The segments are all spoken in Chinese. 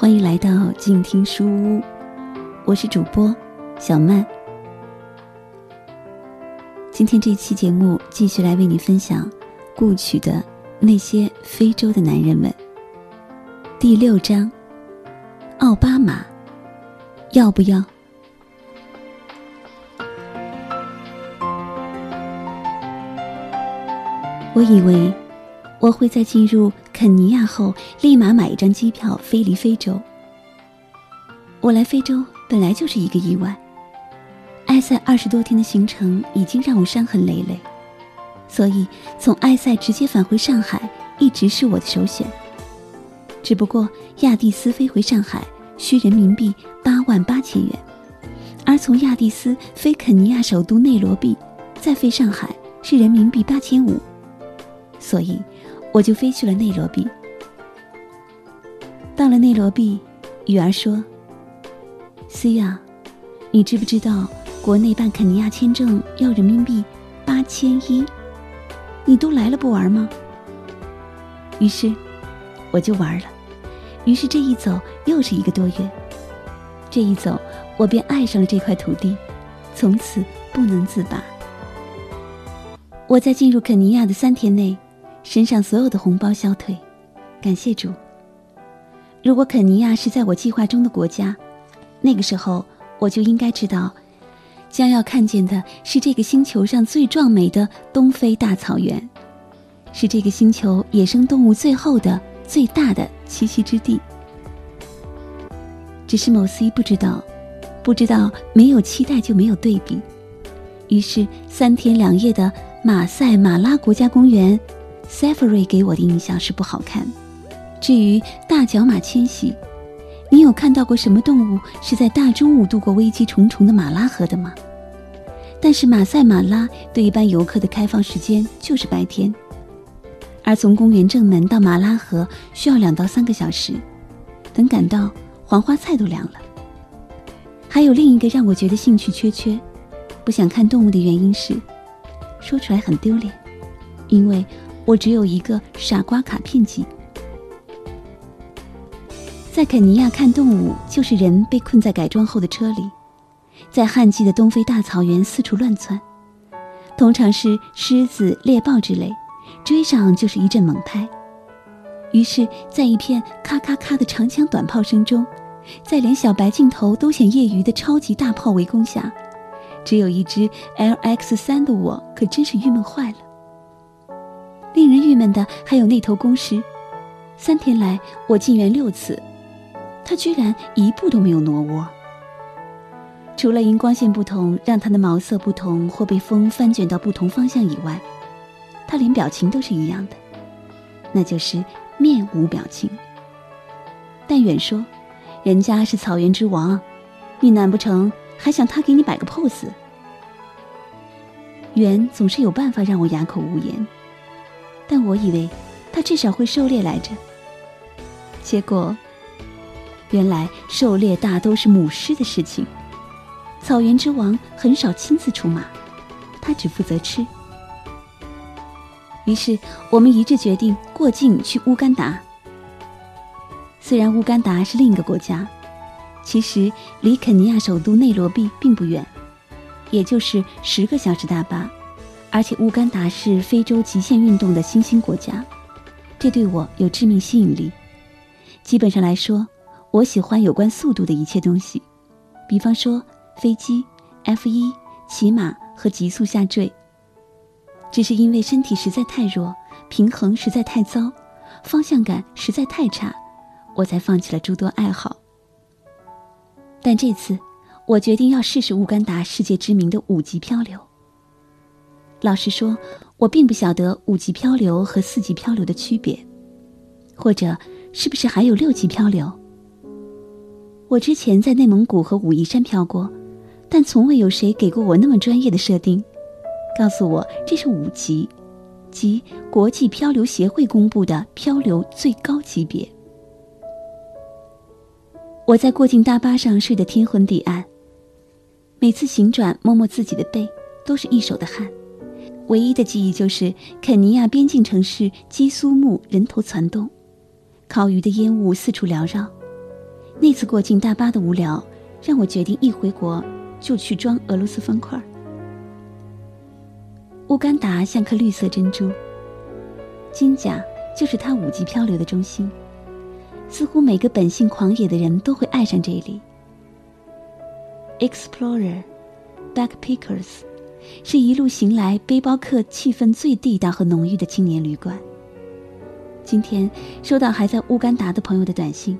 欢迎来到静听书屋，我是主播小曼。今天这期节目继续来为你分享故曲的那些非洲的男人们。第六章，奥巴马要不要？我以为我会在进入肯尼亚后立马买一张机票飞离非洲。我来非洲本来就是一个意外。埃塞二十多天的行程已经让我伤痕累累，所以从埃塞直接返回上海一直是我的首选。只不过亚的斯飞回上海需人民币八万八千元，而从亚的斯飞肯尼亚首都内罗毕再飞上海是人民币八千五。所以，我就飞去了内罗毕。到了内罗毕，雨儿说思雅，你知不知道国内办肯尼亚签证要人民币八千一？你都来了不玩吗？”于是，我就玩了。于是这一走又是一个多月。这一走，我便爱上了这块土地，从此不能自拔。我在进入肯尼亚的三天内。身上所有的红包消退，感谢主。如果肯尼亚是在我计划中的国家，那个时候我就应该知道，将要看见的是这个星球上最壮美的东非大草原，是这个星球野生动物最后的、最大的栖息之地。只是某 C 不知道，不知道没有期待就没有对比，于是三天两夜的马赛马拉国家公园。Safari 给我的印象是不好看。至于大角马迁徙，你有看到过什么动物是在大中午度过危机重重的马拉河的吗？但是马赛马拉对一般游客的开放时间就是白天，而从公园正门到马拉河需要两到三个小时，等赶到黄花菜都凉了。还有另一个让我觉得兴趣缺缺，不想看动物的原因是，说出来很丢脸，因为。我只有一个傻瓜卡片机。在肯尼亚看动物，就是人被困在改装后的车里，在旱季的东非大草原四处乱窜，通常是狮子、猎豹之类，追上就是一阵猛拍。于是，在一片咔咔咔的长枪短炮声中，在连小白镜头都显业余的超级大炮围攻下，只有一只 LX 三的我，可真是郁闷坏了。令人郁闷的还有那头公狮，三天来我进园六次，它居然一步都没有挪窝。除了因光线不同让它的毛色不同或被风翻卷到不同方向以外，它连表情都是一样的，那就是面无表情。但远说，人家是草原之王，你难不成还想他给你摆个 pose？远总是有办法让我哑口无言。但我以为他至少会狩猎来着，结果原来狩猎大都是母狮的事情。草原之王很少亲自出马，他只负责吃。于是我们一致决定过境去乌干达。虽然乌干达是另一个国家，其实离肯尼亚首都内罗毕并不远，也就是十个小时大巴。而且乌干达是非洲极限运动的新兴国家，这对我有致命吸引力。基本上来说，我喜欢有关速度的一切东西，比方说飞机、F 一、骑马和急速下坠。只是因为身体实在太弱，平衡实在太糟，方向感实在太差，我才放弃了诸多爱好。但这次，我决定要试试乌干达世界知名的五级漂流。老实说，我并不晓得五级漂流和四级漂流的区别，或者是不是还有六级漂流。我之前在内蒙古和武夷山漂过，但从未有谁给过我那么专业的设定，告诉我这是五级，即国际漂流协会公布的漂流最高级别。我在过境大巴上睡得天昏地暗，每次醒转摸摸自己的背，都是一手的汗。唯一的记忆就是肯尼亚边境城市基苏木人头攒动，烤鱼的烟雾四处缭绕，那次过境大巴的无聊，让我决定一回国就去装俄罗斯方块。乌干达像颗绿色珍珠，金甲就是它五级漂流的中心。似乎每个本性狂野的人都会爱上这里。Explorer, backpackers，是一路行来背包客气氛最地道和浓郁的青年旅馆。今天收到还在乌干达的朋友的短信，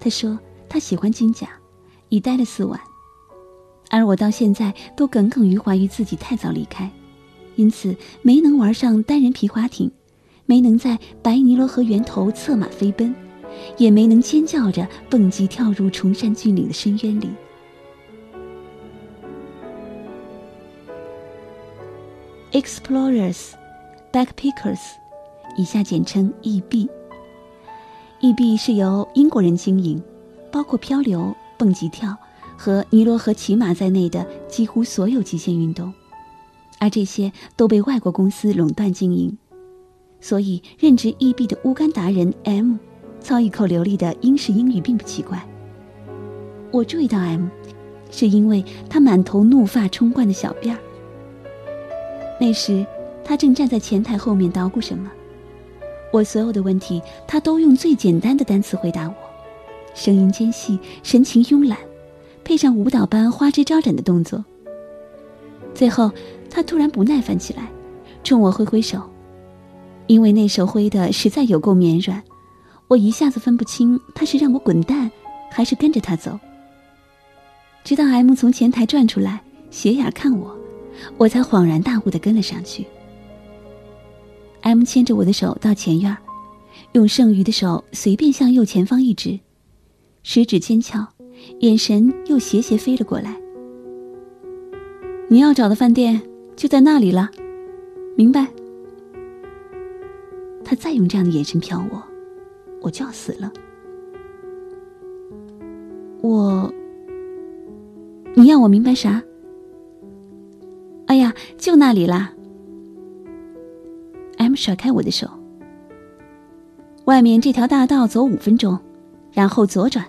他说他喜欢金甲，已待了四晚，而我到现在都耿耿于怀于自己太早离开，因此没能玩上单人皮划艇，没能在白尼罗河源头策马飞奔，也没能尖叫着蹦极跳入崇山峻岭的深渊里。Explorers, backpackers，以下简称 EB。EB 是由英国人经营，包括漂流、蹦极跳和尼罗河骑马在内的几乎所有极限运动，而这些都被外国公司垄断经营，所以任职 EB 的乌干达人 M，操一口流利的英式英语并不奇怪。我注意到 M，是因为他满头怒发冲冠的小辫儿。那时，他正站在前台后面捣鼓什么。我所有的问题，他都用最简单的单词回答我，声音尖细，神情慵懒，配上舞蹈般花枝招展的动作。最后，他突然不耐烦起来，冲我挥挥手，因为那手挥的实在有够绵软，我一下子分不清他是让我滚蛋，还是跟着他走。直到 M 从前台转出来，斜眼看我。我才恍然大悟的跟了上去。M 牵着我的手到前院，用剩余的手随便向右前方一指，食指尖翘，眼神又斜斜飞了过来。你要找的饭店就在那里了，明白？他再用这样的眼神瞟我，我就要死了。我，你要我明白啥？就那里啦。M 甩开我的手。外面这条大道走五分钟，然后左转。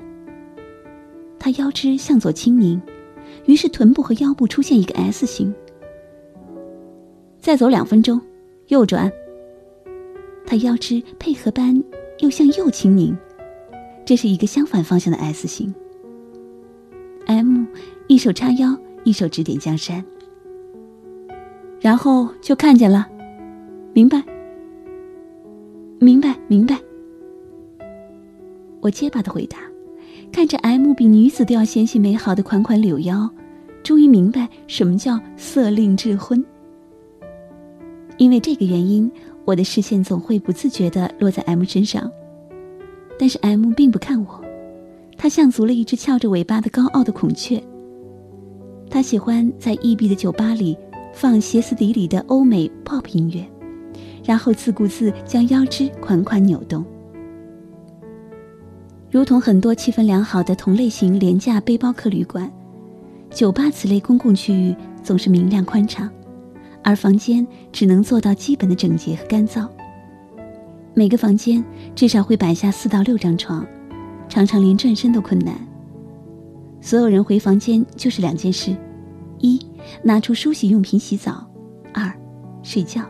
他腰肢向左轻拧，于是臀部和腰部出现一个 S 型。再走两分钟，右转。他腰肢配合般又向右轻拧，这是一个相反方向的 S 型。M 一手叉腰，一手指点江山。然后就看见了，明白，明白，明白。我结巴的回答，看着 M 比女子都要纤细美好的款款柳腰，终于明白什么叫色令智昏。因为这个原因，我的视线总会不自觉的落在 M 身上，但是 M 并不看我，他像足了一只翘着尾巴的高傲的孔雀。他喜欢在异地的酒吧里。放歇斯底里的欧美 pop 音乐，然后自顾自将腰肢款款扭动，如同很多气氛良好的同类型廉价背包客旅馆，酒吧此类公共区域总是明亮宽敞，而房间只能做到基本的整洁和干燥。每个房间至少会摆下四到六张床，常常连转身都困难。所有人回房间就是两件事。一拿出梳洗用品洗澡，二睡觉。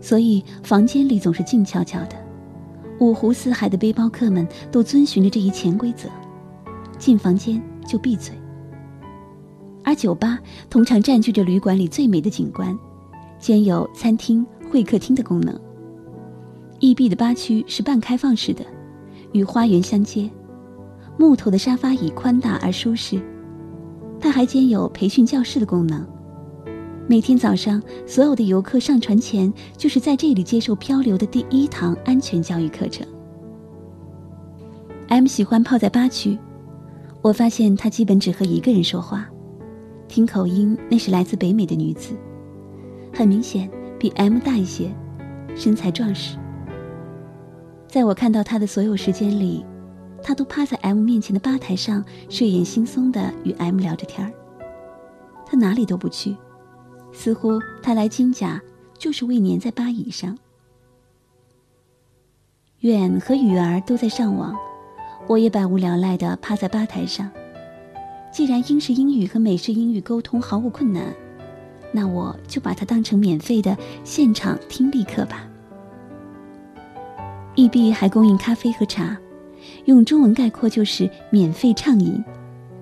所以房间里总是静悄悄的。五湖四海的背包客们都遵循着这一潜规则：进房间就闭嘴。而酒吧通常占据着旅馆里最美的景观，兼有餐厅、会客厅的功能。异壁的吧区是半开放式的，与花园相接，木头的沙发椅宽大而舒适。它还兼有培训教室的功能。每天早上，所有的游客上船前，就是在这里接受漂流的第一堂安全教育课程。M 喜欢泡在吧区，我发现他基本只和一个人说话，听口音那是来自北美的女子，很明显比 M 大一些，身材壮实。在我看到他的所有时间里。他都趴在 M 面前的吧台上，睡眼惺忪的与 M 聊着天儿。他哪里都不去，似乎他来金甲就是为粘在吧椅上。远和雨儿都在上网，我也百无聊赖地趴在吧台上。既然英式英语和美式英语沟通毫无困难，那我就把它当成免费的现场听力课吧。易必还供应咖啡和茶，用中文概括就是免费畅饮。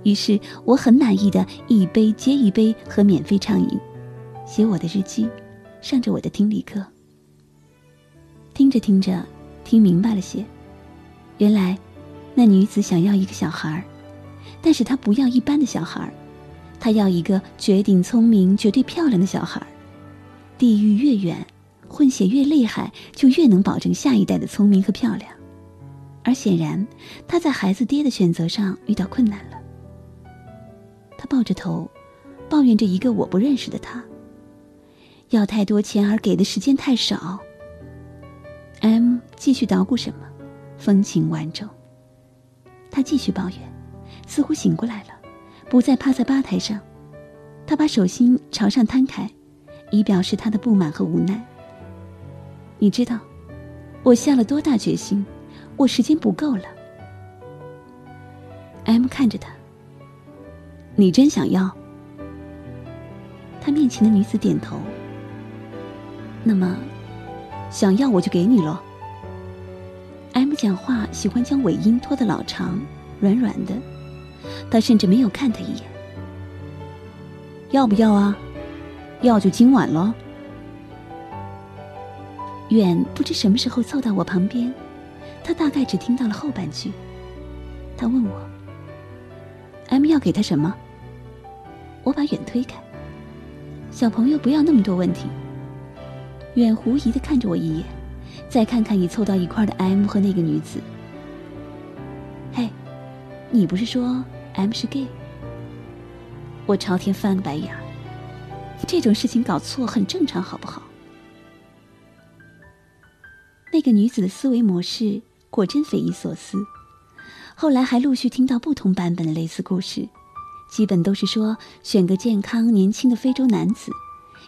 于是我很满意的一杯接一杯喝免费畅饮，写我的日记，上着我的听力课。听着听着，听明白了些。原来，那女子想要一个小孩儿，但是她不要一般的小孩儿，她要一个绝顶聪明、绝对漂亮的小孩儿。地域越远，混血越厉害，就越能保证下一代的聪明和漂亮。而显然，他在孩子爹的选择上遇到困难了。他抱着头，抱怨着一个我不认识的他，要太多钱而给的时间太少。M 继续捣鼓什么，风情万种。他继续抱怨，似乎醒过来了，不再趴在吧台上。他把手心朝上摊开，以表示他的不满和无奈。你知道，我下了多大决心？我时间不够了。M 看着他，你真想要？他面前的女子点头。那么。想要我就给你喽。M 讲话喜欢将尾音拖得老长，软软的。他甚至没有看他一眼。要不要啊？要就今晚喽。远不知什么时候凑到我旁边，他大概只听到了后半句。他问我：“M 要给他什么？”我把远推开。小朋友不要那么多问题。远狐疑的看着我一眼，再看看已凑到一块的 M 和那个女子。嘿，你不是说 M 是 gay？我朝天翻个白眼儿。这种事情搞错很正常，好不好？那个女子的思维模式果真匪夷所思。后来还陆续听到不同版本的类似故事，基本都是说选个健康年轻的非洲男子，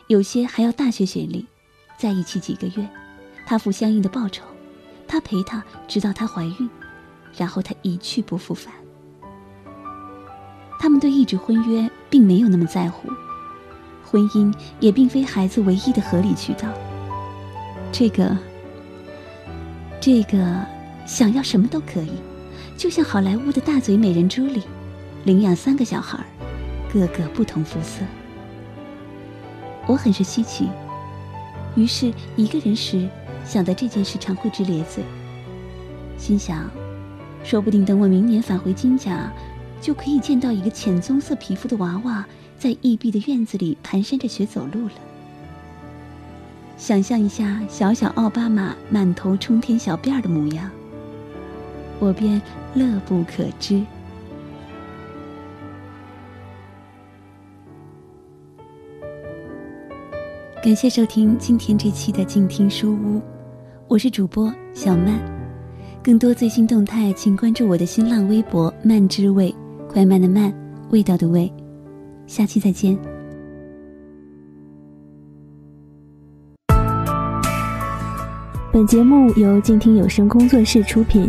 有些还要大学学历。在一起几个月，他付相应的报酬，他陪她直到她怀孕，然后他一去不复返。他们对一纸婚约并没有那么在乎，婚姻也并非孩子唯一的合理渠道。这个，这个想要什么都可以，就像好莱坞的大嘴美人朱莉，领养三个小孩，个个不同肤色。我很是稀奇。于是，一个人时想到这件事，常会直咧嘴，心想：说不定等我明年返回金甲，就可以见到一个浅棕色皮肤的娃娃在异碧的院子里蹒跚着学走路了。想象一下小小奥巴马满头冲天小辫儿的模样，我便乐不可支。感谢收听今天这期的静听书屋，我是主播小曼。更多最新动态，请关注我的新浪微博“慢之味”，快慢的慢，味道的味。下期再见。本节目由静听有声工作室出品，